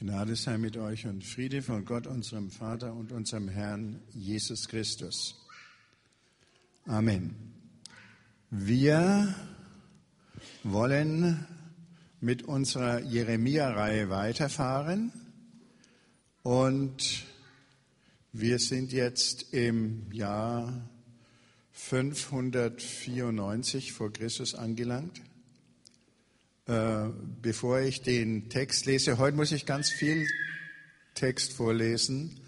Gnade sei mit euch und Friede von Gott, unserem Vater und unserem Herrn Jesus Christus. Amen. Wir wollen mit unserer Jeremia-Reihe weiterfahren und wir sind jetzt im Jahr 594 vor Christus angelangt. Äh, bevor ich den Text lese, heute muss ich ganz viel Text vorlesen,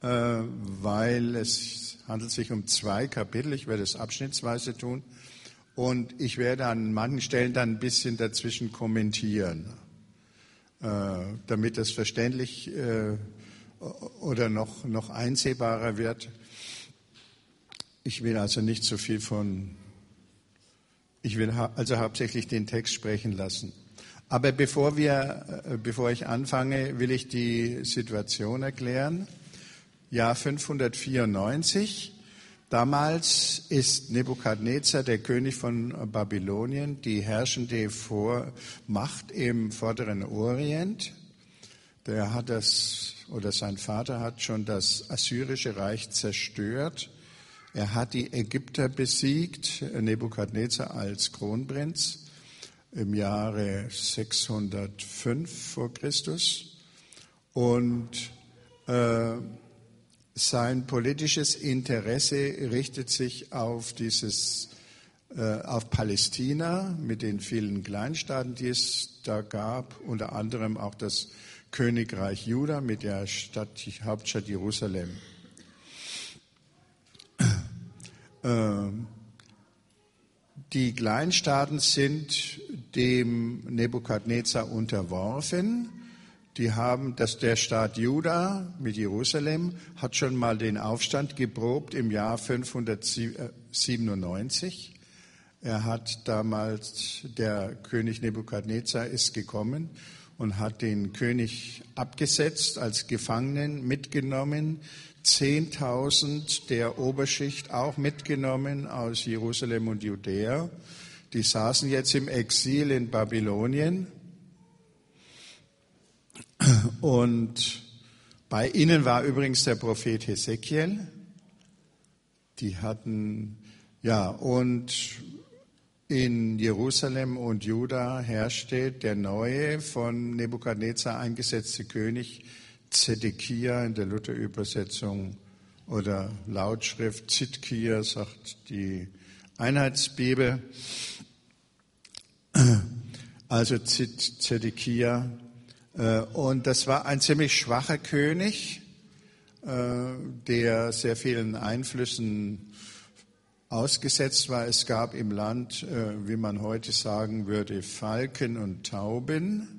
äh, weil es handelt sich um zwei Kapitel. Ich werde es abschnittsweise tun und ich werde an manchen Stellen dann ein bisschen dazwischen kommentieren, äh, damit das verständlich oder noch, noch einsehbarer wird. Ich will also nicht so viel von ich will also hauptsächlich den Text sprechen lassen. Aber bevor, wir, äh, bevor ich anfange, will ich die Situation erklären. Jahr 594. Damals ist Nebukadnezar, der König von Babylonien, die herrschende Macht im vorderen Orient. Der hat das, oder sein Vater hat schon das assyrische Reich zerstört er hat die Ägypter besiegt, Nebukadnezar als Kronprinz im Jahre 605 vor Christus. Und äh, sein politisches Interesse richtet sich auf dieses äh, auf Palästina mit den vielen Kleinstaaten, die es da gab, unter anderem auch das Königreich Juda mit der Stadt, Hauptstadt Jerusalem. Ähm, die Kleinstaaten sind dem Nebukadnezar unterworfen. Die haben, dass der Staat Juda mit Jerusalem hat schon mal den Aufstand geprobt im Jahr 597. Er hat damals, der König Nebukadnezar ist gekommen und hat den König abgesetzt, als Gefangenen mitgenommen 10.000 der Oberschicht auch mitgenommen aus Jerusalem und Judäa. Die saßen jetzt im Exil in Babylonien. Und bei ihnen war übrigens der Prophet Hesekiel. Die hatten, ja, und in Jerusalem und Juda herrschte der neue von Nebukadnezar eingesetzte König Zedekia in der Luther-Übersetzung oder Lautschrift Zitkia, sagt die Einheitsbibel. Also Zedekia. Äh, und das war ein ziemlich schwacher König, äh, der sehr vielen Einflüssen ausgesetzt war. Es gab im Land, äh, wie man heute sagen würde, Falken und Tauben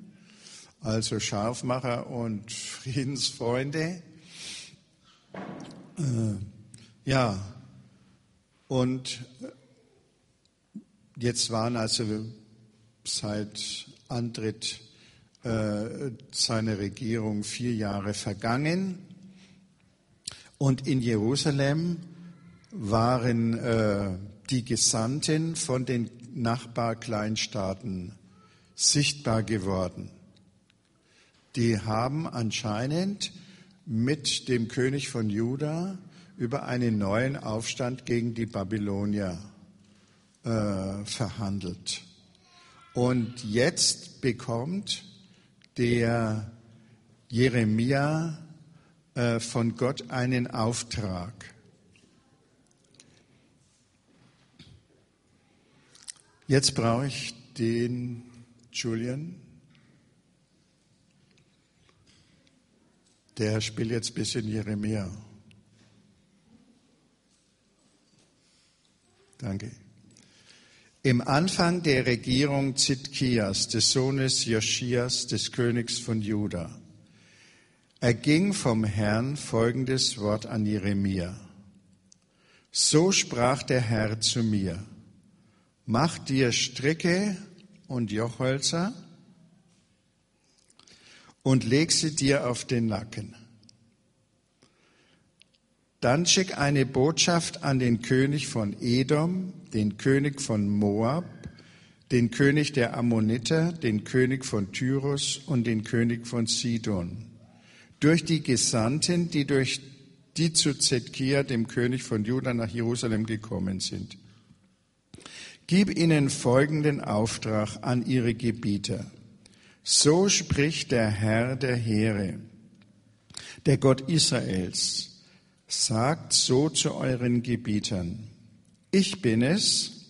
also Scharfmacher und Friedensfreunde. Äh, ja, und jetzt waren also seit Antritt äh, seiner Regierung vier Jahre vergangen. Und in Jerusalem waren äh, die Gesandten von den Nachbarkleinstaaten sichtbar geworden die haben anscheinend mit dem König von Juda über einen neuen Aufstand gegen die Babylonier äh, verhandelt. Und jetzt bekommt der Jeremia äh, von Gott einen Auftrag. Jetzt brauche ich den Julian. Der spielt jetzt ein bisschen Jeremia. Danke. Im Anfang der Regierung Zitkias, des Sohnes Joschias, des Königs von Juda, erging vom Herrn folgendes Wort an Jeremia. So sprach der Herr zu mir, mach dir Stricke und Jochhölzer und leg sie dir auf den Nacken. Dann schick eine Botschaft an den König von Edom, den König von Moab, den König der Ammoniter, den König von Tyrus und den König von Sidon. Durch die Gesandten, die durch die zu Zedkia, dem König von Juda, nach Jerusalem gekommen sind. Gib ihnen folgenden Auftrag an ihre Gebieter. So spricht der Herr der Heere, der Gott Israels. Sagt so zu euren Gebietern. Ich bin es,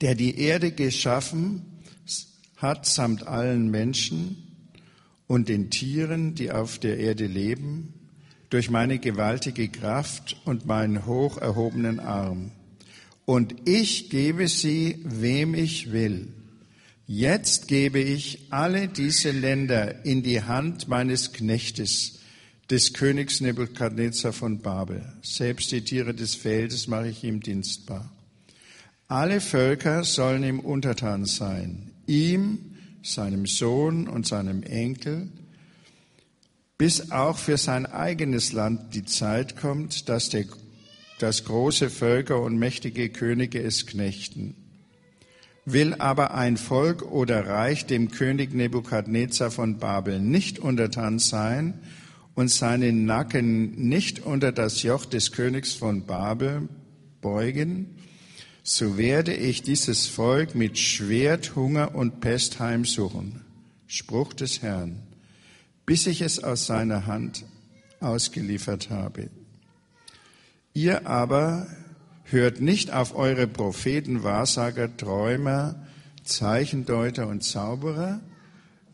der die Erde geschaffen hat samt allen Menschen und den Tieren, die auf der Erde leben, durch meine gewaltige Kraft und meinen hoch erhobenen Arm. Und ich gebe sie, wem ich will. Jetzt gebe ich alle diese Länder in die Hand meines Knechtes, des Königs Nebukadnezar von Babel. Selbst die Tiere des Feldes mache ich ihm dienstbar. Alle Völker sollen ihm untertan sein, ihm, seinem Sohn und seinem Enkel, bis auch für sein eigenes Land die Zeit kommt, dass, der, dass große Völker und mächtige Könige es knechten. Will aber ein Volk oder Reich dem König Nebukadnezar von Babel nicht untertan sein und seinen Nacken nicht unter das Joch des Königs von Babel beugen, so werde ich dieses Volk mit Schwert, Hunger und Pest heimsuchen. Spruch des Herrn, bis ich es aus seiner Hand ausgeliefert habe. Ihr aber hört nicht auf eure Propheten, Wahrsager, Träumer, Zeichendeuter und Zauberer,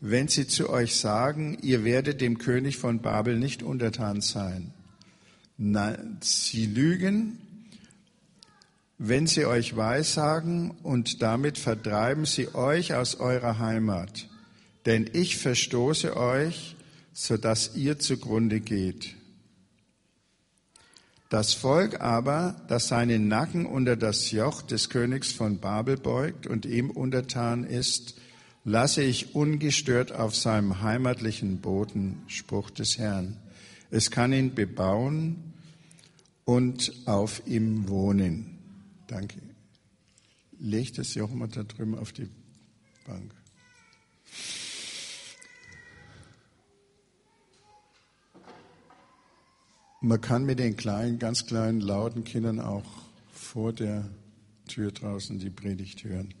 wenn sie zu euch sagen, ihr werdet dem König von Babel nicht untertan sein. Nein, sie lügen wenn sie euch weissagen und damit vertreiben sie euch aus eurer Heimat. Denn ich verstoße euch, sodass ihr zugrunde geht. Das Volk aber, das seinen Nacken unter das Joch des Königs von Babel beugt und ihm untertan ist, lasse ich ungestört auf seinem heimatlichen Boden, Spruch des Herrn. Es kann ihn bebauen und auf ihm wohnen. Danke. Leg das Joch mal da drüben auf die Bank. Man kann mit den kleinen, ganz kleinen, lauten Kindern auch vor der Tür draußen die Predigt hören.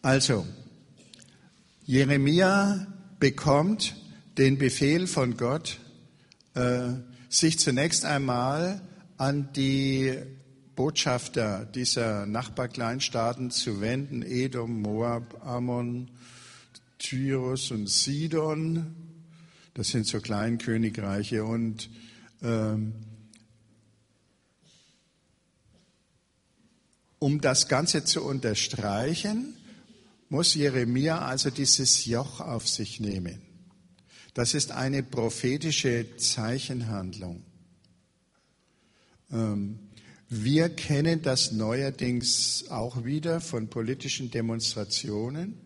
Also, Jeremia bekommt den Befehl von Gott, äh, sich zunächst einmal an die Botschafter dieser Nachbarkleinstaaten zu wenden, Edom, Moab, Ammon, Tyrus und Sidon. Das sind so Kleinkönigreiche und ähm, um das Ganze zu unterstreichen, muss Jeremia also dieses Joch auf sich nehmen. Das ist eine prophetische Zeichenhandlung. Ähm, wir kennen das neuerdings auch wieder von politischen Demonstrationen.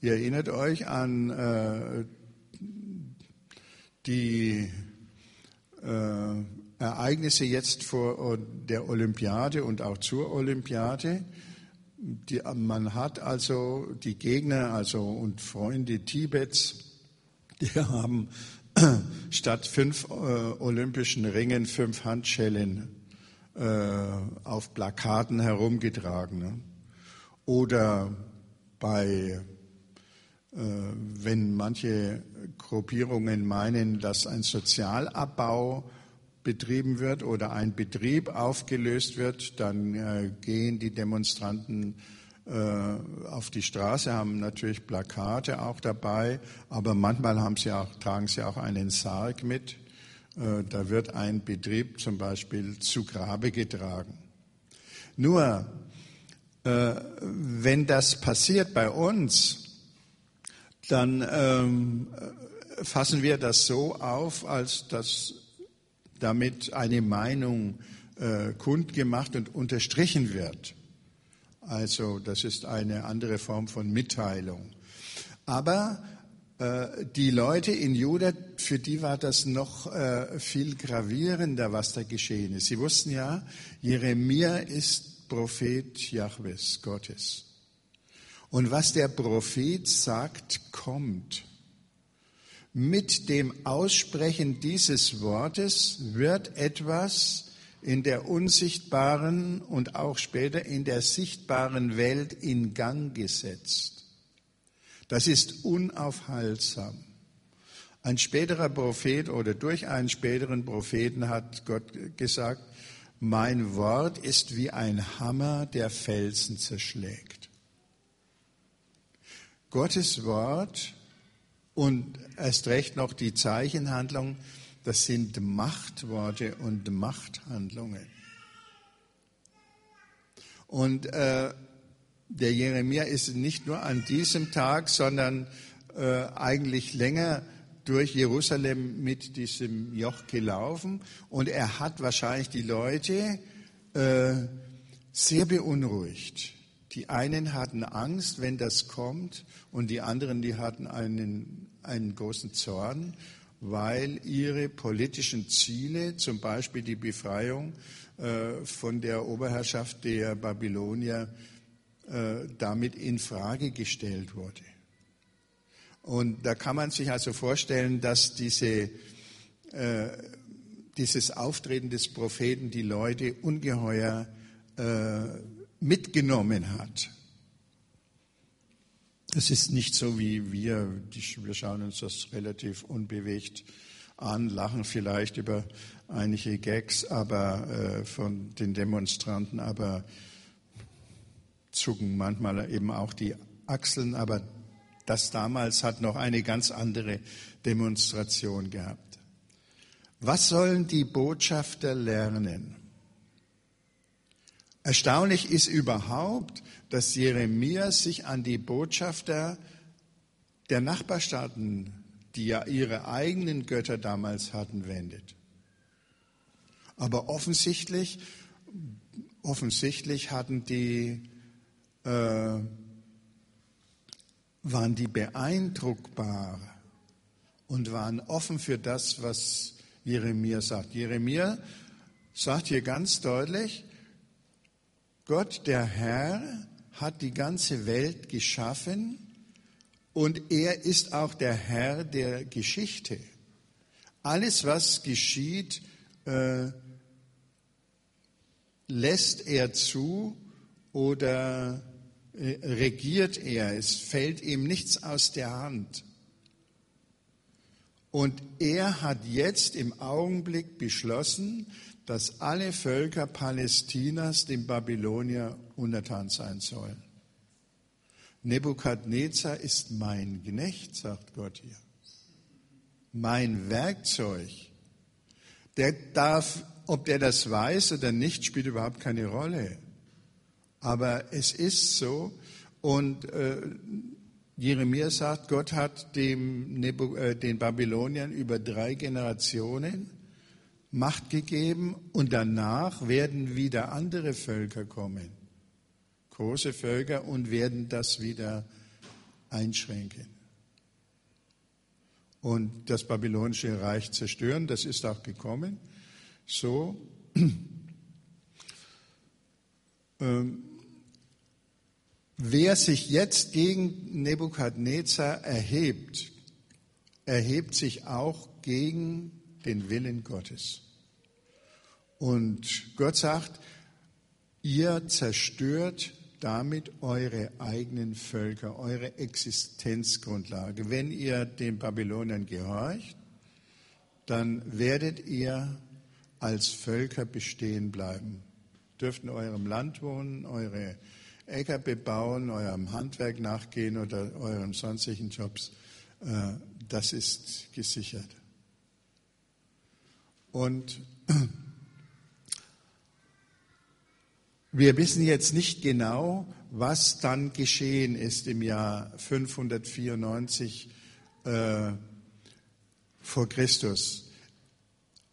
Ihr erinnert euch an äh, die äh, Ereignisse jetzt vor der Olympiade und auch zur Olympiade. Die, man hat also die Gegner also und Freunde Tibets, die haben statt fünf äh, olympischen Ringen fünf Handschellen äh, auf Plakaten herumgetragen. Ne? Oder bei, äh, wenn manche Gruppierungen meinen, dass ein Sozialabbau betrieben wird oder ein Betrieb aufgelöst wird, dann äh, gehen die Demonstranten auf die Straße, haben natürlich Plakate auch dabei, aber manchmal haben sie auch, tragen sie auch einen Sarg mit äh, da wird ein Betrieb zum Beispiel zu Grabe getragen. Nur, äh, wenn das passiert bei uns, dann ähm, fassen wir das so auf, als dass damit eine Meinung äh, kundgemacht und unterstrichen wird. Also das ist eine andere Form von Mitteilung. Aber äh, die Leute in Juda, für die war das noch äh, viel gravierender, was da geschehen ist. Sie wussten ja, Jeremia ist Prophet Jahwes, Gottes. Und was der Prophet sagt, kommt. Mit dem Aussprechen dieses Wortes wird etwas in der unsichtbaren und auch später in der sichtbaren Welt in Gang gesetzt. Das ist unaufhaltsam. Ein späterer Prophet oder durch einen späteren Propheten hat Gott gesagt, mein Wort ist wie ein Hammer, der Felsen zerschlägt. Gottes Wort und erst recht noch die Zeichenhandlung, das sind Machtworte und Machthandlungen. Und äh, der Jeremia ist nicht nur an diesem Tag, sondern äh, eigentlich länger durch Jerusalem mit diesem Joch gelaufen und er hat wahrscheinlich die Leute äh, sehr beunruhigt. Die einen hatten Angst, wenn das kommt, und die anderen, die hatten einen, einen großen Zorn, weil ihre politischen Ziele, zum Beispiel die Befreiung äh, von der Oberherrschaft der Babylonier, äh, damit in Frage gestellt wurde. Und da kann man sich also vorstellen, dass diese, äh, dieses Auftreten des Propheten die Leute ungeheuer äh, mitgenommen hat. Es ist nicht so wie wir, wir schauen uns das relativ unbewegt an, lachen vielleicht über einige Gags aber, äh, von den Demonstranten, aber zucken manchmal eben auch die Achseln, aber das damals hat noch eine ganz andere Demonstration gehabt. Was sollen die Botschafter lernen? Erstaunlich ist überhaupt, dass Jeremia sich an die Botschafter der Nachbarstaaten, die ja ihre eigenen Götter damals hatten, wendet. Aber offensichtlich, offensichtlich hatten die äh, waren die beeindruckbar und waren offen für das, was Jeremia sagt. Jeremia sagt hier ganz deutlich, Gott, der Herr, hat die ganze Welt geschaffen und er ist auch der Herr der Geschichte. Alles, was geschieht, äh, lässt er zu oder äh, regiert er, es fällt ihm nichts aus der Hand. Und er hat jetzt im Augenblick beschlossen, dass alle Völker Palästinas dem Babylonier untertan sein sollen. Nebukadnezar ist mein Knecht, sagt Gott hier. Mein Werkzeug. Der darf, ob der das weiß oder nicht, spielt überhaupt keine Rolle. Aber es ist so. Und äh, Jeremia sagt, Gott hat dem, äh, den Babyloniern über drei Generationen Macht gegeben und danach werden wieder andere Völker kommen, große Völker und werden das wieder einschränken. Und das babylonische Reich zerstören, das ist auch gekommen. So. Ähm, wer sich jetzt gegen Nebukadnezar erhebt, erhebt sich auch gegen den Willen Gottes. Und Gott sagt, ihr zerstört damit eure eigenen Völker, eure Existenzgrundlage. Wenn ihr den Babylonern gehorcht, dann werdet ihr als Völker bestehen bleiben dürft in eurem Land wohnen, eure Äcker bebauen, eurem Handwerk nachgehen oder euren sonstigen Jobs. Äh, das ist gesichert. Und wir wissen jetzt nicht genau, was dann geschehen ist im Jahr 594 äh, vor Christus.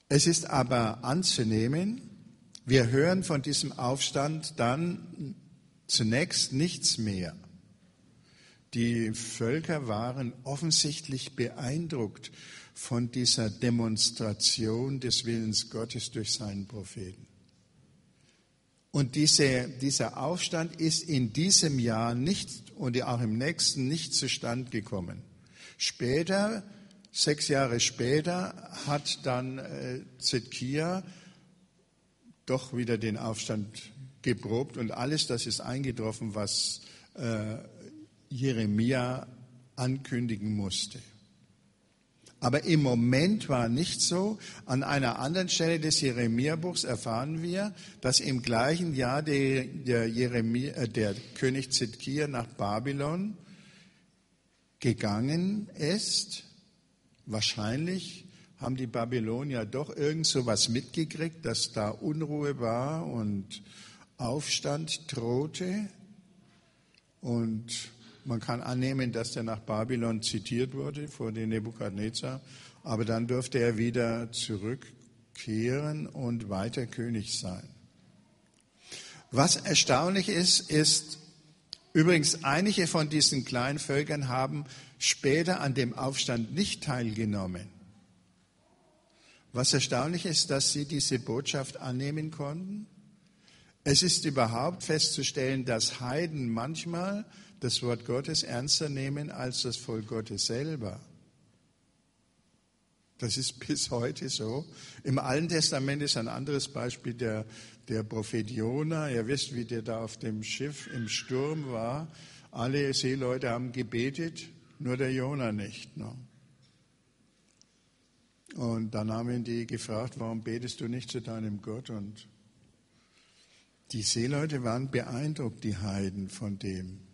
Es ist aber anzunehmen, wir hören von diesem Aufstand dann zunächst nichts mehr. Die Völker waren offensichtlich beeindruckt von dieser Demonstration des Willens Gottes durch seinen Propheten. Und diese, dieser Aufstand ist in diesem Jahr nicht und auch im nächsten nicht zustande gekommen. Später, sechs Jahre später, hat dann äh, Zedkia doch wieder den Aufstand geprobt und alles das ist eingetroffen, was äh, Jeremia ankündigen musste. Aber im Moment war nicht so. An einer anderen Stelle des Jeremia-Buchs erfahren wir, dass im gleichen Jahr der, der, Jeremia, äh, der König Zedkia nach Babylon gegangen ist. Wahrscheinlich haben die Babylonier doch irgend so was mitgekriegt, dass da Unruhe war und Aufstand drohte. Und man kann annehmen, dass er nach Babylon zitiert wurde vor den Nebukadnezar, aber dann dürfte er wieder zurückkehren und weiter König sein. Was erstaunlich ist, ist, übrigens einige von diesen kleinen Völkern haben später an dem Aufstand nicht teilgenommen. Was erstaunlich ist, dass sie diese Botschaft annehmen konnten. Es ist überhaupt festzustellen, dass Heiden manchmal das Wort Gottes ernster nehmen als das Volk Gottes selber. Das ist bis heute so. Im Alten Testament ist ein anderes Beispiel der, der Prophet Jona. Ihr wisst, wie der da auf dem Schiff im Sturm war. Alle Seeleute haben gebetet, nur der Jona nicht. Ne? Und dann haben ihn die gefragt, warum betest du nicht zu deinem Gott? Und die Seeleute waren beeindruckt, die Heiden, von dem.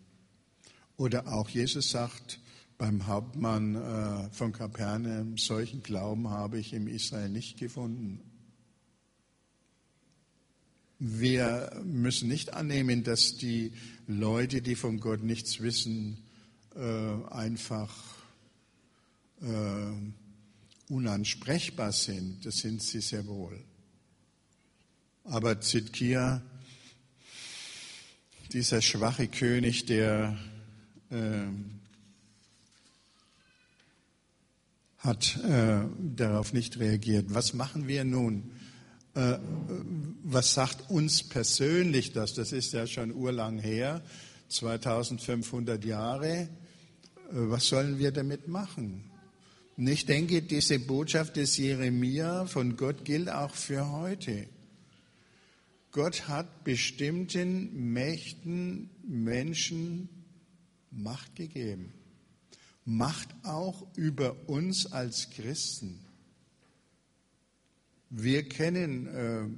Oder auch Jesus sagt beim Hauptmann äh, von Kapernaum, solchen Glauben habe ich im Israel nicht gefunden. Wir müssen nicht annehmen, dass die Leute, die von Gott nichts wissen, äh, einfach äh, unansprechbar sind. Das sind sie sehr wohl. Aber Zitkia, dieser schwache König, der ähm, hat äh, darauf nicht reagiert. Was machen wir nun? Äh, was sagt uns persönlich das? Das ist ja schon urlang her, 2500 Jahre. Äh, was sollen wir damit machen? Und ich denke, diese Botschaft des Jeremia von Gott gilt auch für heute. Gott hat bestimmten Mächten, Menschen Macht gegeben. Macht auch über uns als Christen. Wir kennen, äh,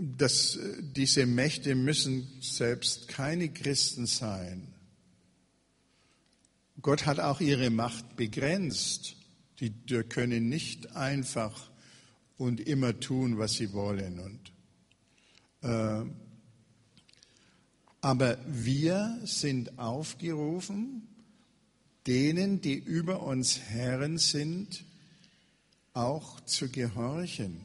dass diese Mächte müssen selbst keine Christen sein. Gott hat auch ihre Macht begrenzt. Die können nicht einfach und immer tun, was sie wollen. Und äh, aber wir sind aufgerufen, denen, die über uns Herren sind, auch zu gehorchen.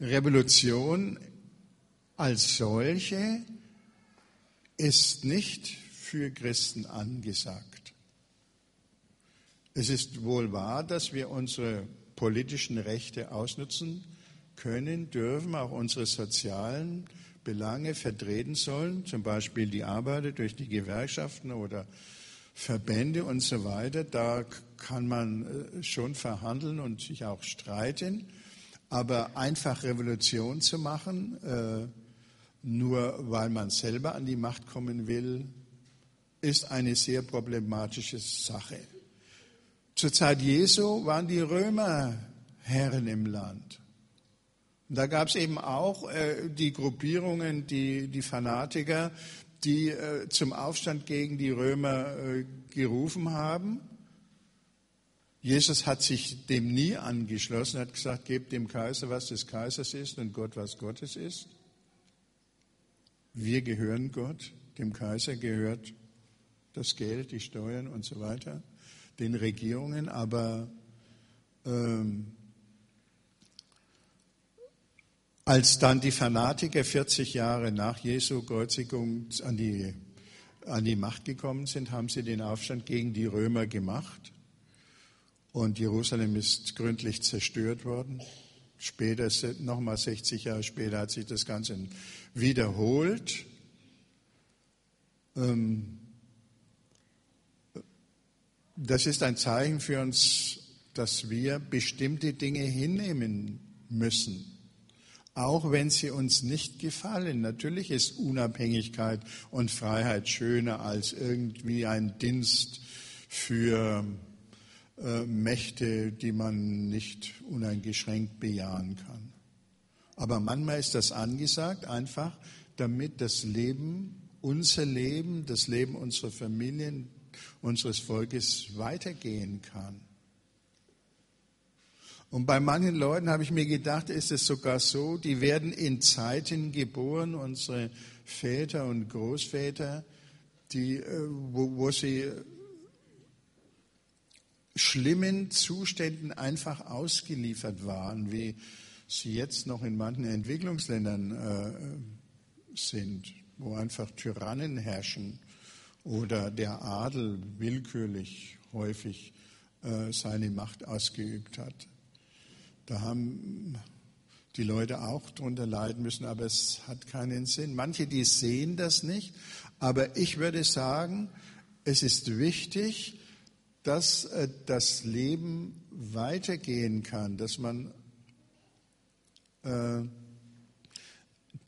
Revolution als solche ist nicht für Christen angesagt. Es ist wohl wahr, dass wir unsere politischen Rechte ausnutzen können, dürfen, auch unsere sozialen Belange vertreten sollen, zum Beispiel die Arbeiter durch die Gewerkschaften oder Verbände und so weiter. Da kann man äh, schon verhandeln und sich auch streiten. Aber einfach Revolution zu machen, äh, nur weil man selber an die Macht kommen will, ist eine sehr problematische Sache. Zur Zeit Jesu waren die Römer Herren im Land. Da gab es eben auch äh, die Gruppierungen, die, die Fanatiker, die äh, zum Aufstand gegen die Römer äh, gerufen haben. Jesus hat sich dem nie angeschlossen, hat gesagt, gebt dem Kaiser, was des Kaisers ist und Gott, was Gottes ist. Wir gehören Gott, dem Kaiser gehört das Geld, die Steuern und so weiter, den Regierungen, aber ähm, als dann die Fanatiker 40 Jahre nach Jesu Kreuzigung an die, an die Macht gekommen sind, haben sie den Aufstand gegen die Römer gemacht. Und Jerusalem ist gründlich zerstört worden. später, nochmal 60 Jahre später, hat sich das Ganze wiederholt. Ähm, das ist ein Zeichen für uns, dass wir bestimmte Dinge hinnehmen müssen, auch wenn sie uns nicht gefallen. Natürlich ist Unabhängigkeit und Freiheit schöner als irgendwie ein Dienst für äh, Mächte, die man nicht uneingeschränkt bejahen kann. Aber manchmal ist das angesagt, einfach damit das Leben, unser Leben, das Leben unserer Familien, unseres Volkes weitergehen kann. Und bei manchen Leuten habe ich mir gedacht, ist es sogar so, die werden in Zeiten geboren, unsere Väter und Großväter, die, äh, wo, wo sie schlimmen Zuständen einfach ausgeliefert waren, wie sie jetzt noch in manchen Entwicklungsländern äh, sind, wo einfach Tyrannen herrschen oder der Adel willkürlich häufig äh, seine Macht ausgeübt hat. Da haben die Leute auch drunter leiden müssen, aber es hat keinen Sinn. Manche, die sehen das nicht, aber ich würde sagen, es ist wichtig, dass äh, das Leben weitergehen kann, dass man äh,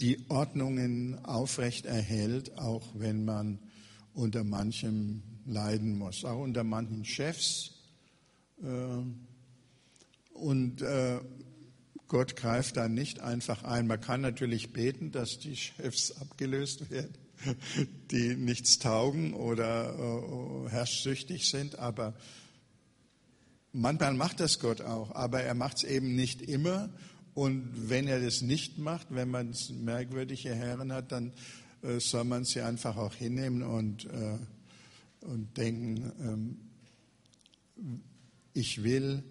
die Ordnungen aufrecht erhält, auch wenn man unter manchem leiden muss, auch unter manchen Chefs. Äh, und Gott greift da nicht einfach ein. Man kann natürlich beten, dass die Chefs abgelöst werden die nichts taugen oder äh, herrschsüchtig sind, aber manchmal macht das Gott auch, aber er macht es eben nicht immer. Und wenn er das nicht macht, wenn man merkwürdige Herren hat, dann äh, soll man sie einfach auch hinnehmen und, äh, und denken, ähm, ich will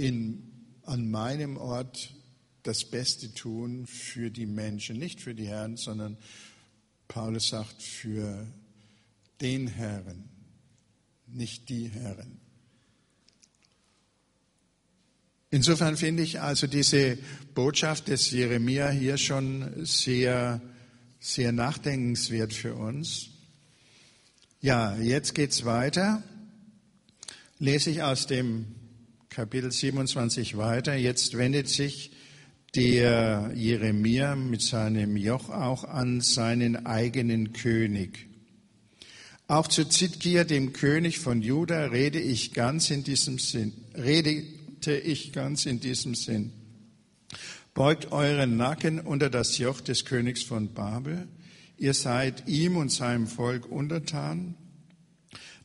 in, an meinem Ort das Beste tun für die Menschen, nicht für die Herren, sondern Paulus sagt, für den Herrn, nicht die Herren. Insofern finde ich also diese Botschaft des Jeremia hier schon sehr, sehr nachdenkenswert für uns. Ja, jetzt geht's weiter. Lese ich aus dem Kapitel 27 weiter. Jetzt wendet sich der Jeremia mit seinem Joch auch an seinen eigenen König. Auch zu Zidkia, dem König von Juda, rede ich ganz in diesem Sinn, redete ich ganz in diesem Sinn. Beugt euren Nacken unter das Joch des Königs von Babel. Ihr seid ihm und seinem Volk untertan.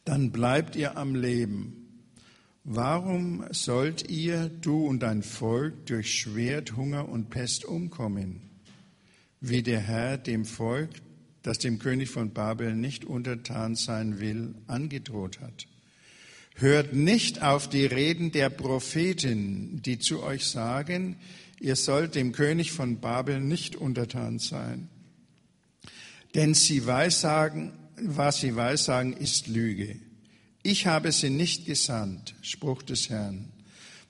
Dann bleibt ihr am Leben Warum sollt ihr, du und dein Volk, durch Schwert, Hunger und Pest umkommen, wie der Herr dem Volk, das dem König von Babel nicht untertan sein will, angedroht hat? Hört nicht auf die Reden der Propheten, die zu euch sagen, ihr sollt dem König von Babel nicht untertan sein. Denn sie weissagen, was sie weissagen, ist Lüge. Ich habe sie nicht gesandt, Spruch des Herrn.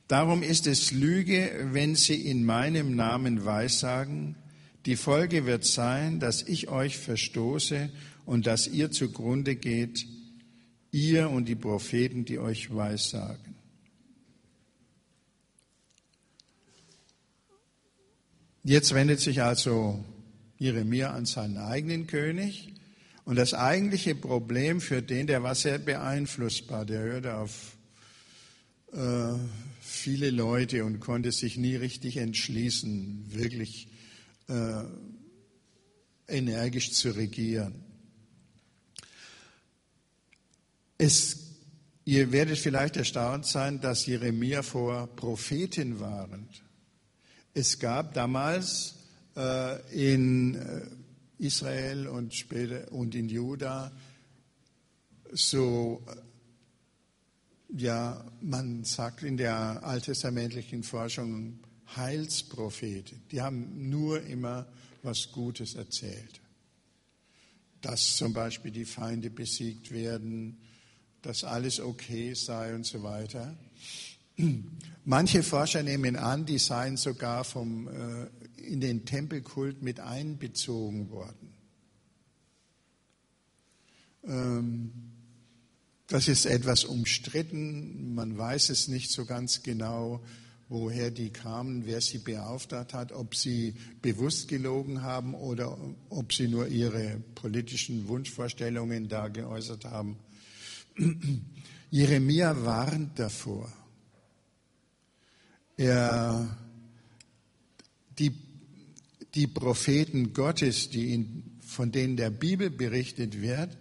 Darum ist es Lüge, wenn sie in meinem Namen weissagen. Die Folge wird sein, dass ich euch verstoße und dass ihr zugrunde geht, ihr und die Propheten, die euch weissagen. Jetzt wendet sich also Jeremia an seinen eigenen König und das eigentliche Problem für den, der war sehr beeinflussbar, der hörte auf äh, viele Leute und konnte sich nie richtig entschließen, wirklich äh, energisch zu regieren. Es, ihr werdet vielleicht erstaunt sein, dass Jeremia vor Propheten warnt. Es gab damals äh, in äh, Israel und später und in Juda so, ja, man sagt in der alttestamentlichen Forschung Heilspropheten. Die haben nur immer was Gutes erzählt. Dass zum Beispiel die Feinde besiegt werden, dass alles okay sei und so weiter. Manche Forscher nehmen an, die seien sogar vom, äh, in den Tempelkult mit einbezogen worden. Ähm, das ist etwas umstritten. Man weiß es nicht so ganz genau, woher die kamen, wer sie beauftragt hat, ob sie bewusst gelogen haben oder ob sie nur ihre politischen Wunschvorstellungen da geäußert haben. Jeremia warnt davor. Er, die, die Propheten Gottes, die in, von denen der Bibel berichtet wird,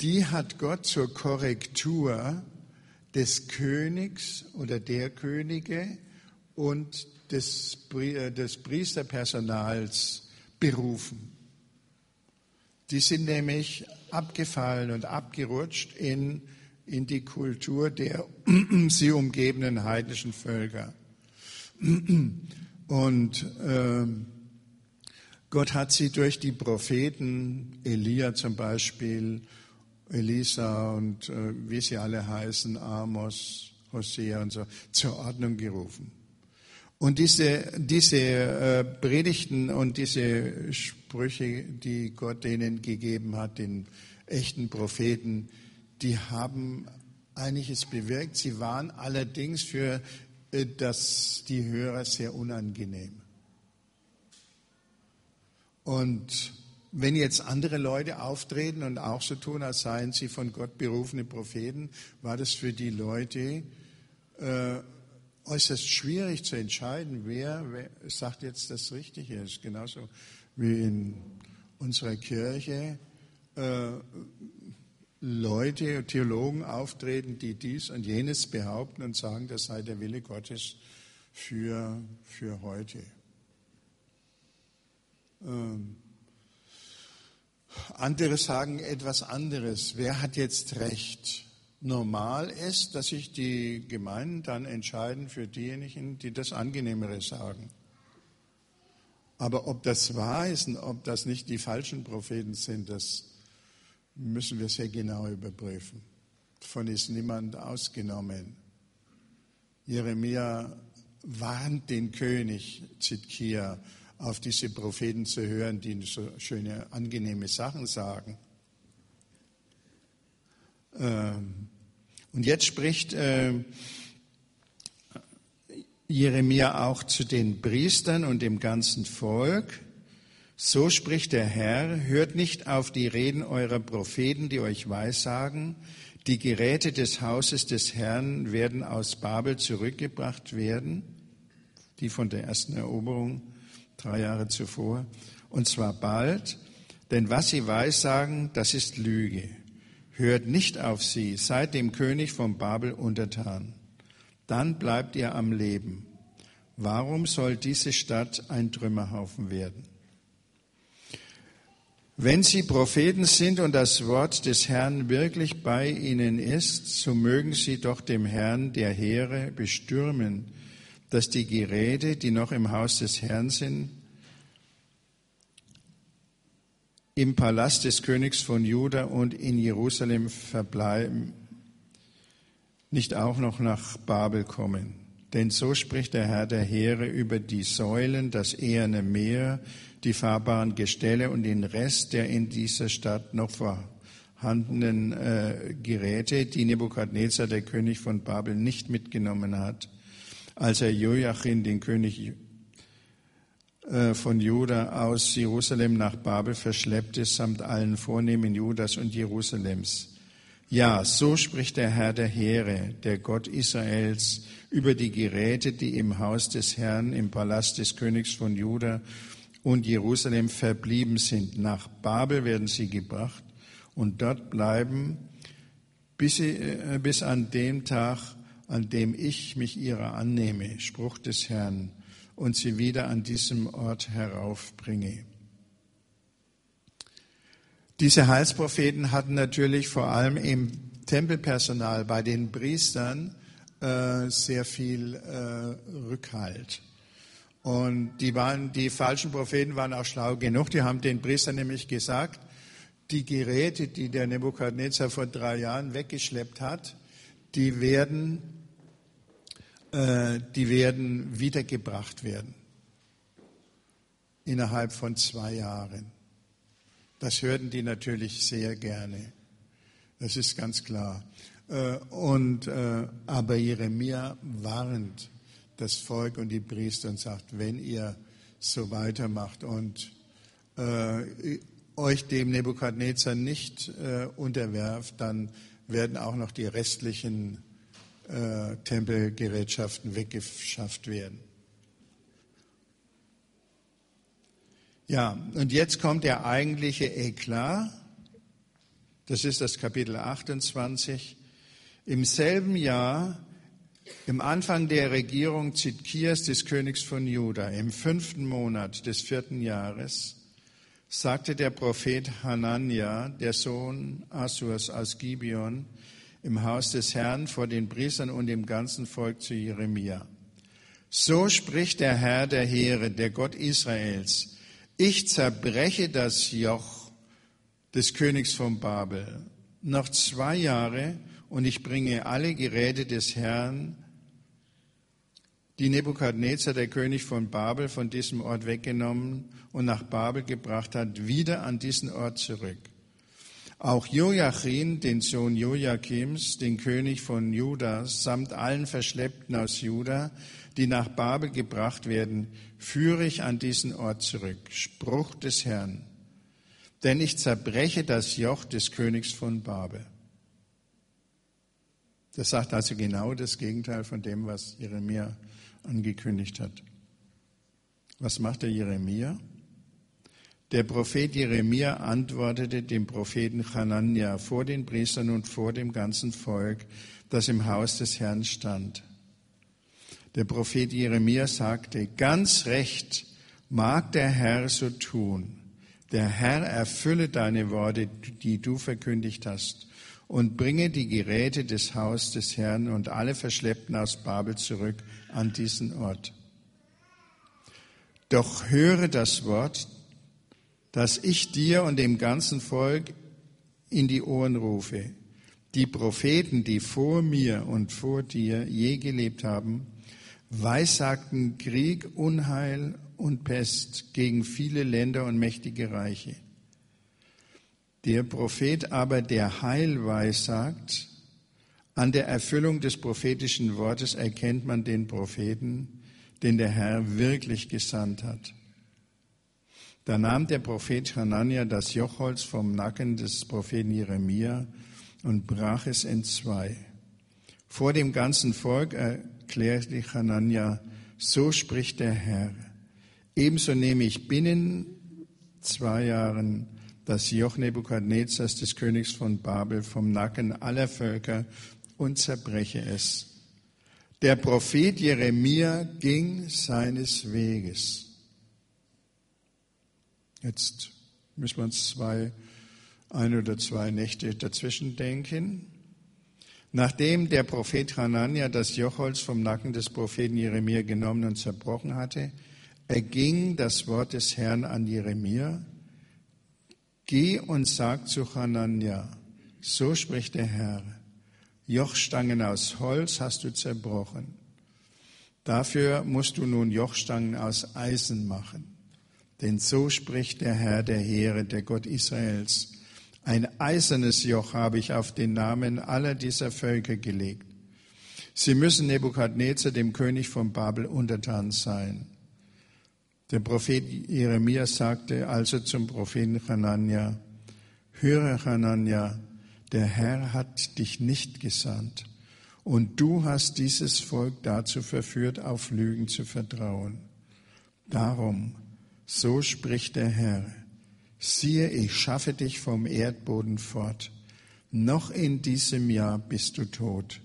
die hat Gott zur Korrektur des Königs oder der Könige und des, äh, des Priesterpersonals berufen. Die sind nämlich abgefallen und abgerutscht in, in die Kultur der sie umgebenden heidnischen Völker. Und äh, Gott hat sie durch die Propheten, Elia zum Beispiel, Elisa und äh, wie sie alle heißen, Amos, Hosea und so, zur Ordnung gerufen. Und diese, diese äh, Predigten und diese Sprüche, die Gott denen gegeben hat, den echten Propheten, die haben einiges bewirkt. Sie waren allerdings für äh, das, die Hörer sehr unangenehm. Und wenn jetzt andere Leute auftreten und auch so tun, als seien sie von Gott berufene Propheten, war das für die Leute äh, äußerst schwierig zu entscheiden, wer, wer sagt jetzt das Richtige ist. Genauso wie in unserer Kirche äh, Leute, Theologen auftreten, die dies und jenes behaupten und sagen, das sei der Wille Gottes für, für heute. Ähm, andere sagen etwas anderes. Wer hat jetzt recht? Normal ist, dass sich die Gemeinden dann entscheiden für diejenigen, die das Angenehmere sagen. Aber ob das wahr ist und ob das nicht die falschen Propheten sind, das müssen wir sehr genau überprüfen. Davon ist niemand ausgenommen. Jeremia warnt den König Zitkia auf diese Propheten zu hören, die so schöne, angenehme Sachen sagen. Ähm, und jetzt spricht äh, Jeremia auch zu den Priestern und dem ganzen Volk. So spricht der Herr, hört nicht auf die Reden eurer Propheten, die euch weissagen. Die Geräte des Hauses des Herrn werden aus Babel zurückgebracht werden, die von der ersten Eroberung drei Jahre zuvor, und zwar bald, denn was sie weissagen, das ist Lüge. Hört nicht auf sie, seid dem König von Babel untertan. Dann bleibt ihr am Leben. Warum soll diese Stadt ein Trümmerhaufen werden? Wenn sie Propheten sind und das Wort des Herrn wirklich bei ihnen ist, so mögen sie doch dem Herrn der Heere bestürmen dass die Geräte, die noch im Haus des Herrn sind, im Palast des Königs von Juda und in Jerusalem verbleiben, nicht auch noch nach Babel kommen. Denn so spricht der Herr der Heere über die Säulen, das eherne Meer, die fahrbaren Gestelle und den Rest der in dieser Stadt noch vorhandenen äh, Geräte, die Nebukadnezar, der König von Babel, nicht mitgenommen hat als er Joachim, den König äh, von Juda aus Jerusalem nach Babel verschleppte, samt allen Vornehmen Judas und Jerusalems. Ja, so spricht der Herr der Heere, der Gott Israels, über die Geräte, die im Haus des Herrn, im Palast des Königs von Juda und Jerusalem verblieben sind. Nach Babel werden sie gebracht und dort bleiben, bis, sie, äh, bis an dem Tag, an dem ich mich ihrer annehme, Spruch des Herrn, und sie wieder an diesem Ort heraufbringe. Diese Heilspropheten hatten natürlich vor allem im Tempelpersonal, bei den Priestern, äh, sehr viel äh, Rückhalt. Und die, waren, die falschen Propheten waren auch schlau genug. Die haben den Priestern nämlich gesagt, die Geräte, die der Nebukadnezar vor drei Jahren weggeschleppt hat, die werden äh, die werden wiedergebracht werden. Innerhalb von zwei Jahren. Das hörten die natürlich sehr gerne. Das ist ganz klar. Äh, und, äh, aber Jeremia warnt das Volk und die Priester und sagt, wenn ihr so weitermacht und äh, euch dem Nebukadnezar nicht äh, unterwerft, dann werden auch noch die restlichen äh, Tempelgerätschaften weggeschafft werden. Ja, und jetzt kommt der eigentliche Eklat. Das ist das Kapitel 28. Im selben Jahr, im Anfang der Regierung Zitkias des Königs von Juda, im fünften Monat des vierten Jahres, sagte der Prophet Hanania, der Sohn Assurs aus Gibeon, im Haus des Herrn vor den Priestern und dem ganzen Volk zu Jeremia. So spricht der Herr der Heere, der Gott Israels. Ich zerbreche das Joch des Königs von Babel. Noch zwei Jahre und ich bringe alle Geräte des Herrn, die Nebukadnezar, der König von Babel, von diesem Ort weggenommen und nach Babel gebracht hat, wieder an diesen Ort zurück. Auch Joachim, den Sohn Joachims, den König von Juda, samt allen Verschleppten aus Juda, die nach Babel gebracht werden, führe ich an diesen Ort zurück. Spruch des Herrn. Denn ich zerbreche das Joch des Königs von Babel. Das sagt also genau das Gegenteil von dem, was Jeremia angekündigt hat. Was macht der Jeremia? Der Prophet Jeremia antwortete dem Propheten Hanania vor den Priestern und vor dem ganzen Volk, das im Haus des Herrn stand. Der Prophet Jeremia sagte, ganz recht mag der Herr so tun. Der Herr erfülle deine Worte, die du verkündigt hast, und bringe die Geräte des Haus des Herrn und alle Verschleppten aus Babel zurück an diesen Ort. Doch höre das Wort, dass ich dir und dem ganzen Volk in die Ohren rufe. Die Propheten, die vor mir und vor dir je gelebt haben, weissagten Krieg, Unheil und Pest gegen viele Länder und mächtige Reiche. Der Prophet aber, der Heil weissagt, an der Erfüllung des prophetischen Wortes erkennt man den Propheten, den der Herr wirklich gesandt hat. Da nahm der Prophet Hanania das Jochholz vom Nacken des Propheten Jeremia und brach es in zwei. Vor dem ganzen Volk erklärte Hanania, so spricht der Herr. Ebenso nehme ich binnen zwei Jahren das Joch Nebukadnezars des Königs von Babel vom Nacken aller Völker und zerbreche es. Der Prophet Jeremia ging seines Weges. Jetzt müssen wir uns zwei, ein oder zwei Nächte dazwischen denken. Nachdem der Prophet Hanania das Jochholz vom Nacken des Propheten Jeremia genommen und zerbrochen hatte, erging das Wort des Herrn an Jeremia. Geh und sag zu Hanania, so spricht der Herr, Jochstangen aus Holz hast du zerbrochen. Dafür musst du nun Jochstangen aus Eisen machen. Denn so spricht der Herr der Heere, der Gott Israels. Ein eisernes Joch habe ich auf den Namen aller dieser Völker gelegt. Sie müssen Nebukadnezar, dem König von Babel, untertan sein. Der Prophet Jeremia sagte also zum Propheten Hanania, höre Hanania, der Herr hat dich nicht gesandt und du hast dieses Volk dazu verführt, auf Lügen zu vertrauen. Darum so spricht der Herr. Siehe, ich schaffe dich vom Erdboden fort. Noch in diesem Jahr bist du tot,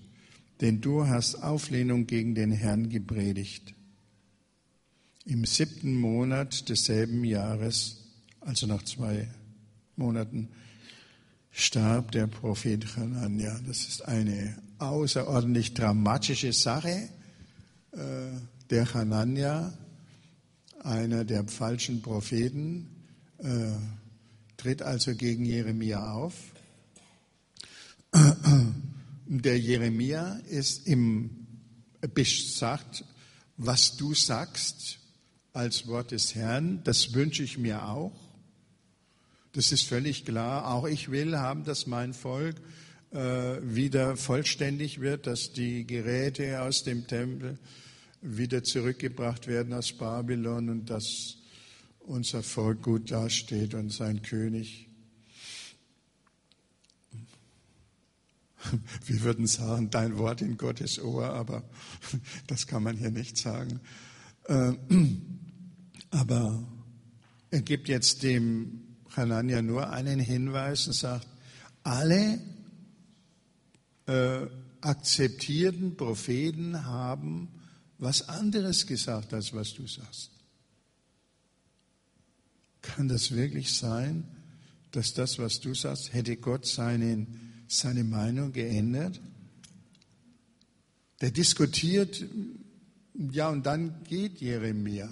denn du hast Auflehnung gegen den Herrn gepredigt. Im siebten Monat desselben Jahres, also nach zwei Monaten, starb der Prophet Hanania. Das ist eine außerordentlich dramatische Sache. Äh, der Hanania einer der falschen Propheten, äh, tritt also gegen Jeremia auf. Der Jeremia ist im sagt, was du sagst als Wort des Herrn, das wünsche ich mir auch. Das ist völlig klar. Auch ich will haben, dass mein Volk äh, wieder vollständig wird, dass die Geräte aus dem Tempel wieder zurückgebracht werden aus Babylon und dass unser Volk gut dasteht und sein König. Wir würden sagen, dein Wort in Gottes Ohr, aber das kann man hier nicht sagen. Äh, aber er gibt jetzt dem Hanania nur einen Hinweis und sagt, alle äh, akzeptierten Propheten haben was anderes gesagt, als was du sagst. Kann das wirklich sein, dass das, was du sagst, hätte Gott seinen, seine Meinung geändert? Der diskutiert, ja, und dann geht Jeremia.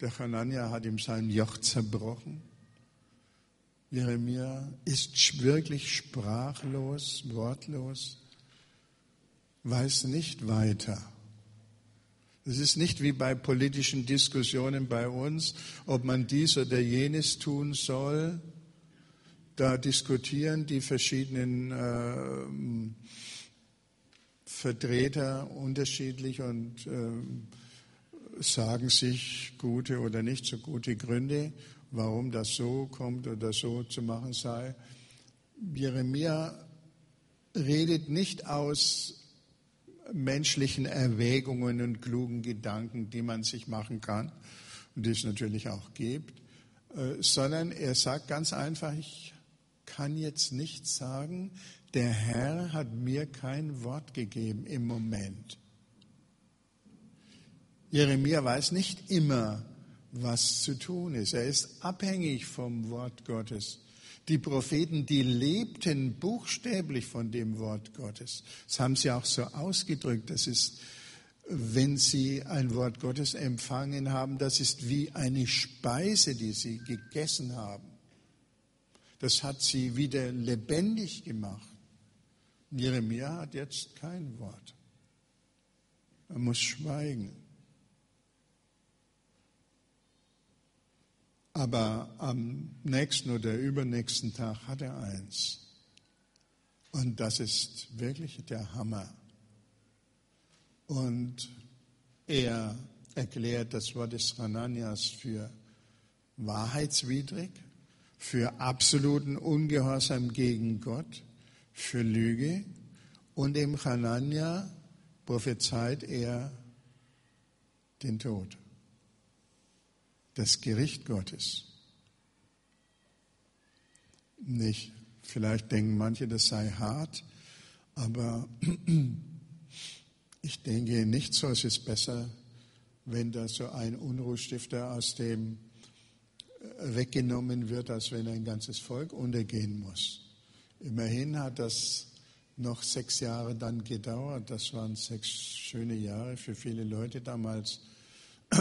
Der Hanania hat ihm sein Joch zerbrochen. Jeremia ist wirklich sprachlos, wortlos, weiß nicht weiter. Es ist nicht wie bei politischen Diskussionen bei uns, ob man dies oder jenes tun soll. Da diskutieren die verschiedenen äh, Vertreter unterschiedlich und äh, sagen sich gute oder nicht so gute Gründe, warum das so kommt oder so zu machen sei. Jeremia redet nicht aus menschlichen Erwägungen und klugen Gedanken, die man sich machen kann und die es natürlich auch gibt, äh, sondern er sagt ganz einfach, ich kann jetzt nichts sagen, der Herr hat mir kein Wort gegeben im Moment. Jeremia weiß nicht immer, was zu tun ist. Er ist abhängig vom Wort Gottes. Die Propheten, die lebten buchstäblich von dem Wort Gottes. Das haben sie auch so ausgedrückt. Das ist, wenn sie ein Wort Gottes empfangen haben, das ist wie eine Speise, die sie gegessen haben. Das hat sie wieder lebendig gemacht. Jeremia hat jetzt kein Wort. Er muss schweigen. Aber am nächsten oder übernächsten Tag hat er eins. Und das ist wirklich der Hammer. Und er erklärt das Wort des Hananias für wahrheitswidrig, für absoluten Ungehorsam gegen Gott, für Lüge. Und im Hanania prophezeit er den Tod das Gericht Gottes. Nicht, vielleicht denken manche, das sei hart, aber ich denke nicht so, ist besser, wenn da so ein Unruhestifter aus dem äh, weggenommen wird, als wenn ein ganzes Volk untergehen muss. Immerhin hat das noch sechs Jahre dann gedauert. Das waren sechs schöne Jahre für viele Leute damals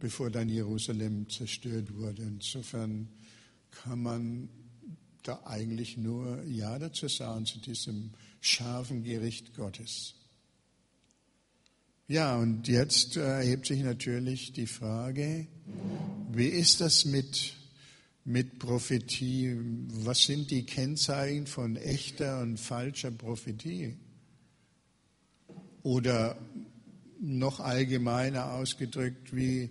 bevor dann Jerusalem zerstört wurde. Insofern kann man da eigentlich nur Ja dazu sagen, zu diesem scharfen Gericht Gottes. Ja, und jetzt erhebt sich natürlich die Frage, wie ist das mit, mit Prophetie? Was sind die Kennzeichen von echter und falscher Prophetie? Oder noch allgemeiner ausgedrückt, wie,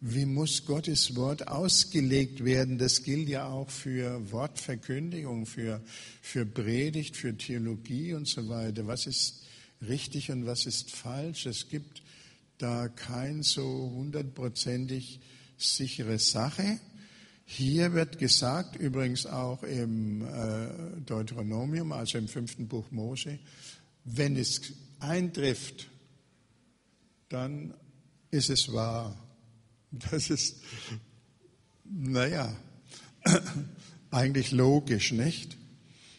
wie muss Gottes Wort ausgelegt werden? Das gilt ja auch für Wortverkündigung, für, für Predigt, für Theologie und so weiter. Was ist richtig und was ist falsch? Es gibt da kein so hundertprozentig sichere Sache. Hier wird gesagt, übrigens auch im äh, Deuteronomium, also im fünften Buch Mose, wenn es eintrifft, dann ist es wahr. Das ist, naja, eigentlich logisch, nicht?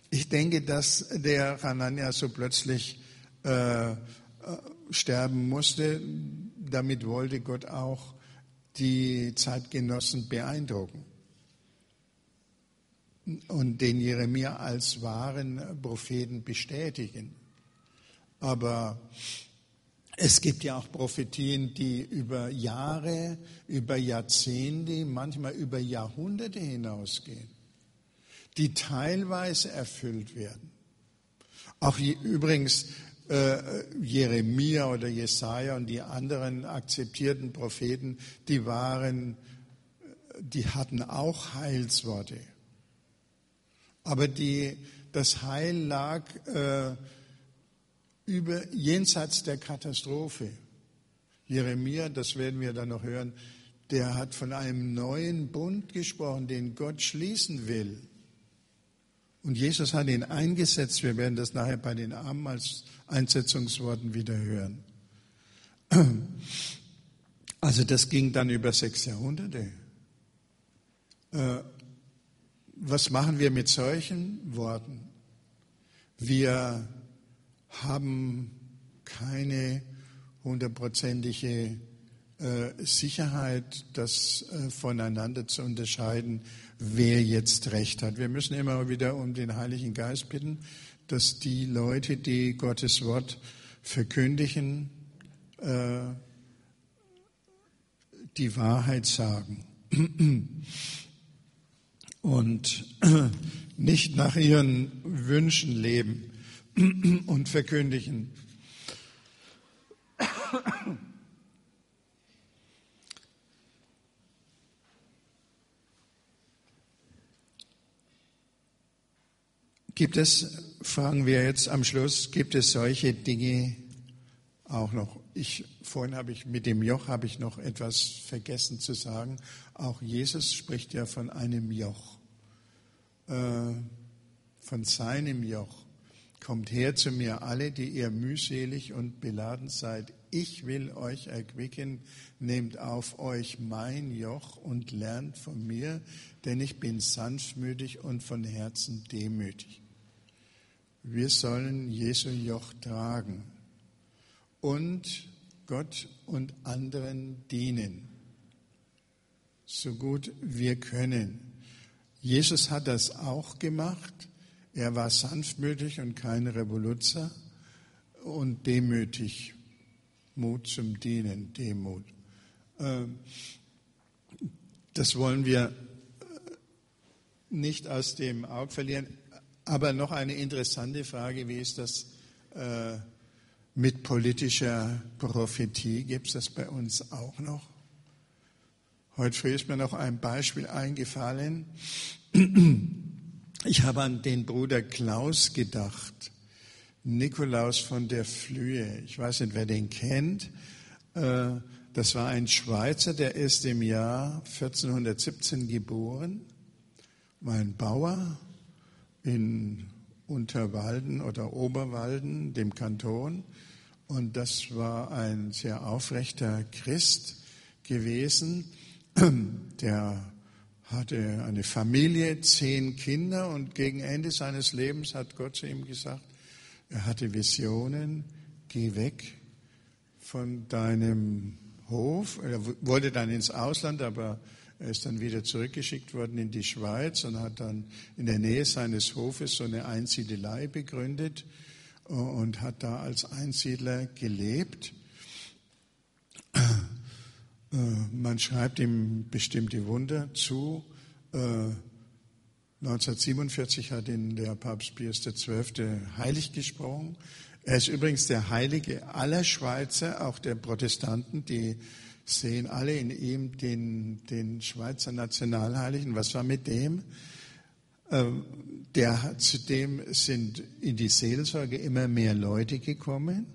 Ich denke, dass der Hanania so plötzlich äh, sterben musste. Damit wollte Gott auch die Zeitgenossen beeindrucken und den Jeremia als wahren Propheten bestätigen. Aber es gibt ja auch Prophetien, die über Jahre, über Jahrzehnte, manchmal über Jahrhunderte hinausgehen, die teilweise erfüllt werden. Auch übrigens äh, Jeremia oder Jesaja und die anderen akzeptierten Propheten, die waren, die hatten auch Heilsworte. Aber die, das Heil lag äh, über, jenseits der Katastrophe. Jeremia, das werden wir dann noch hören, der hat von einem neuen Bund gesprochen, den Gott schließen will. Und Jesus hat ihn eingesetzt. Wir werden das nachher bei den Abendmahlseinsetzungsworten wieder hören. Also das ging dann über sechs Jahrhunderte. Was machen wir mit solchen Worten? Wir haben keine hundertprozentige äh, Sicherheit, das äh, voneinander zu unterscheiden, wer jetzt recht hat. Wir müssen immer wieder um den Heiligen Geist bitten, dass die Leute, die Gottes Wort verkündigen, äh, die Wahrheit sagen und nicht nach ihren Wünschen leben und verkündigen. Gibt es, fragen wir jetzt am Schluss, gibt es solche Dinge auch noch? Ich, vorhin habe ich mit dem Joch habe ich noch etwas vergessen zu sagen. Auch Jesus spricht ja von einem Joch, äh, von seinem Joch. Kommt her zu mir alle, die ihr mühselig und beladen seid. Ich will euch erquicken. Nehmt auf euch mein Joch und lernt von mir, denn ich bin sanftmütig und von Herzen demütig. Wir sollen Jesu Joch tragen und Gott und anderen dienen, so gut wir können. Jesus hat das auch gemacht. Er war sanftmütig und kein Revoluzer und demütig. Mut zum Dienen, Demut. Ähm, das wollen wir äh, nicht aus dem Auge verlieren. Aber noch eine interessante Frage, wie ist das äh, mit politischer Prophetie? Gibt es das bei uns auch noch? Heute früh ist mir noch ein Beispiel eingefallen. Ich habe an den Bruder Klaus gedacht, Nikolaus von der Flühe. Ich weiß nicht, wer den kennt. Äh, das war ein Schweizer, der ist im Jahr 1417 geboren, war ein Bauer in Unterwalden oder Oberwalden, dem Kanton. Und das war ein sehr aufrechter Christ gewesen, der hatte eine Familie, zehn Kinder und gegen Ende seines Lebens hat Gott zu ihm gesagt, er hatte Visionen, geh weg von deinem Hof. Er wollte dann ins Ausland, aber er ist dann wieder zurückgeschickt worden in die Schweiz und hat dann in der Nähe seines Hofes so eine Einsiedelei begründet und hat da als Einsiedler gelebt. Äh, man schreibt ihm bestimmte Wunder zu. 1947 äh, hat ihn der Papst Pius XII. heilig gesprochen. Er ist übrigens der Heilige aller Schweizer, auch der Protestanten, die sehen alle in ihm den, den Schweizer Nationalheiligen. Was war mit dem? Ähm, der, zudem sind in die Seelsorge immer mehr Leute gekommen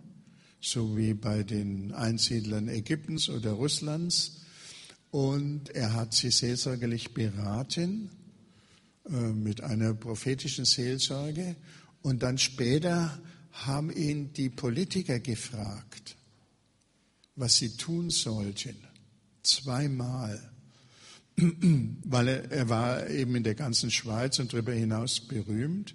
so wie bei den Einsiedlern Ägyptens oder Russlands. Und er hat sie seelsorgerlich beraten äh, mit einer prophetischen Seelsorge. Und dann später haben ihn die Politiker gefragt, was sie tun sollten. Zweimal. Weil er, er war eben in der ganzen Schweiz und darüber hinaus berühmt.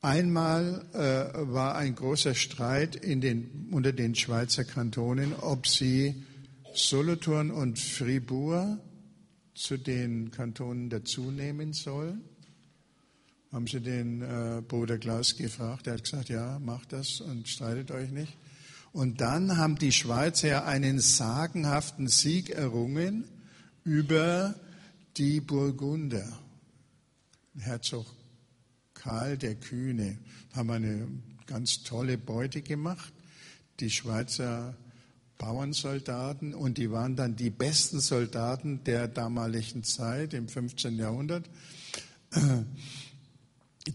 Einmal äh, war ein großer Streit den, unter den Schweizer Kantonen, ob sie Solothurn und Fribourg zu den Kantonen dazunehmen sollen. haben sie den äh, Bruder Klaus gefragt. Er hat gesagt, ja, macht das und streitet euch nicht. Und dann haben die Schweizer ja einen sagenhaften Sieg errungen über die Burgunder. Herzog Karl der Kühne haben eine ganz tolle Beute gemacht. Die Schweizer Bauernsoldaten und die waren dann die besten Soldaten der damaligen Zeit im 15. Jahrhundert.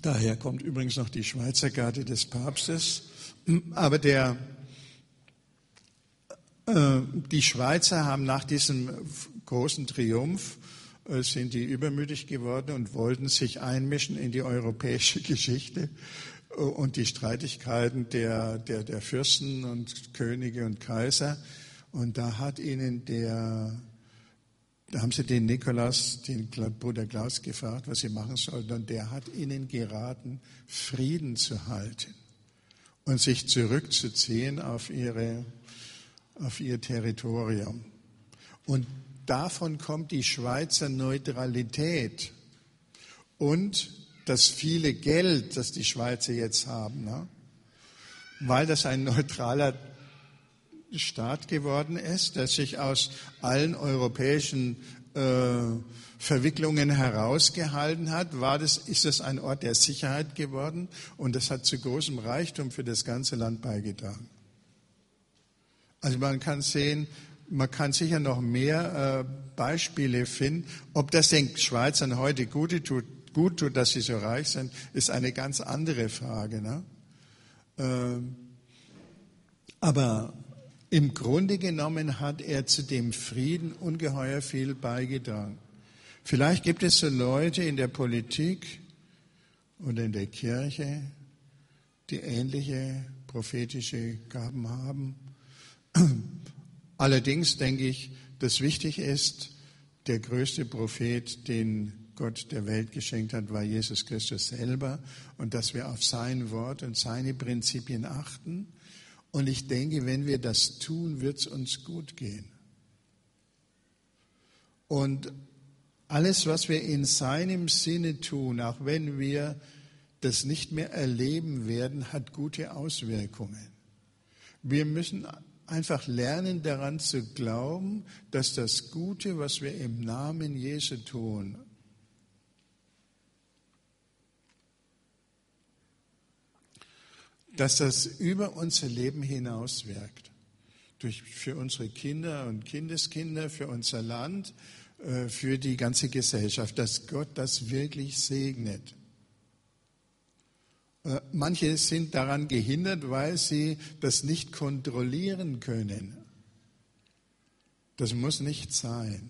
Daher kommt übrigens noch die Schweizer Garde des Papstes. Aber der, die Schweizer haben nach diesem großen Triumph äh, sind die übermütig geworden und wollten sich einmischen in die europäische Geschichte äh, und die Streitigkeiten der, der, der Fürsten und Könige und Kaiser. Und da hat ihnen der, da haben sie den Nikolaus, den Bruder Klaus gefragt, was sie machen sollten. Und der hat ihnen geraten, Frieden zu halten und sich zurückzuziehen auf ihre, auf ihr Territorium. Und davon kommt die Schweizer Neutralität und das viele Geld, das die Schweizer jetzt haben, ne? weil das ein neutraler Staat geworden ist, der sich aus allen europäischen äh, Verwicklungen herausgehalten hat, war das, ist es ein Ort der Sicherheit geworden und das hat zu großem Reichtum für das ganze Land beigetragen. Also man kann sehen, man kann sicher noch mehr äh, Beispiele finden. Ob das den Schweizern heute gut tut, gut tut, dass sie so reich sind, ist eine ganz andere Frage. Ne? Ähm, aber im Grunde genommen hat er zu dem Frieden ungeheuer viel beigetragen. Vielleicht gibt es so Leute in der Politik oder in der Kirche, die ähnliche prophetische Gaben haben. Allerdings denke ich, dass wichtig ist, der größte Prophet, den Gott der Welt geschenkt hat, war Jesus Christus selber und dass wir auf sein Wort und seine Prinzipien achten. Und ich denke, wenn wir das tun, wird es uns gut gehen. Und alles, was wir in seinem Sinne tun, auch wenn wir das nicht mehr erleben werden, hat gute Auswirkungen. Wir müssen einfach lernen daran zu glauben, dass das Gute, was wir im Namen Jesu tun, dass das über unser Leben hinaus wirkt. Durch, für unsere Kinder und Kindeskinder, für unser Land, äh, für die ganze Gesellschaft, dass Gott das wirklich segnet. Äh, manche sind daran gehindert, weil sie das nicht kontrollieren können. Das muss nicht sein,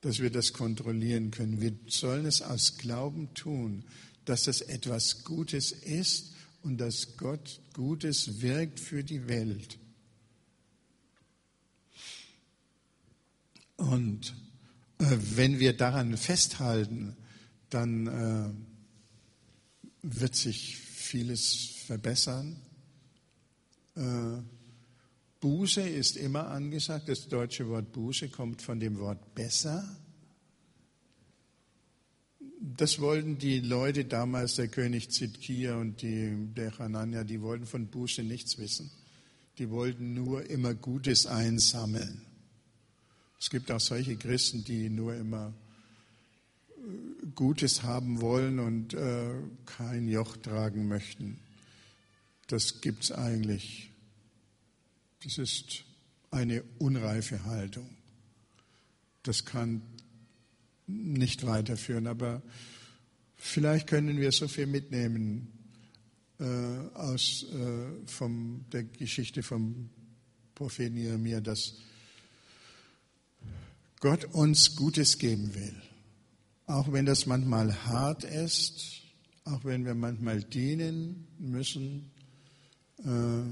dass wir das kontrollieren können. Wir sollen es aus Glauben tun, dass das etwas Gutes ist und dass Gott Gutes wirkt für die Welt. Und äh, wenn wir daran festhalten, dann äh, wird sich vieles verbessern. Äh, Buße ist immer angesagt. Das deutsche Wort Buße kommt von dem Wort besser. Das wollten die Leute damals, der König Zidkia und die, der Hanania, die wollten von Buße nichts wissen. Die wollten nur immer Gutes einsammeln. Es gibt auch solche Christen, die nur immer Gutes haben wollen und äh, kein Joch tragen möchten. Das gibt es eigentlich. Das ist eine unreife Haltung. Das kann nicht weiterführen, aber vielleicht können wir so viel mitnehmen äh, aus äh, vom, der Geschichte vom Propheten Jeremia, dass Gott uns Gutes geben will. Auch wenn das manchmal hart ist, auch wenn wir manchmal dienen müssen, äh,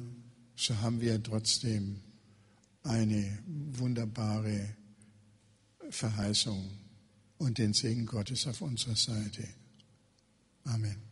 so haben wir trotzdem eine wunderbare Verheißung und den Segen Gottes auf unserer Seite. Amen.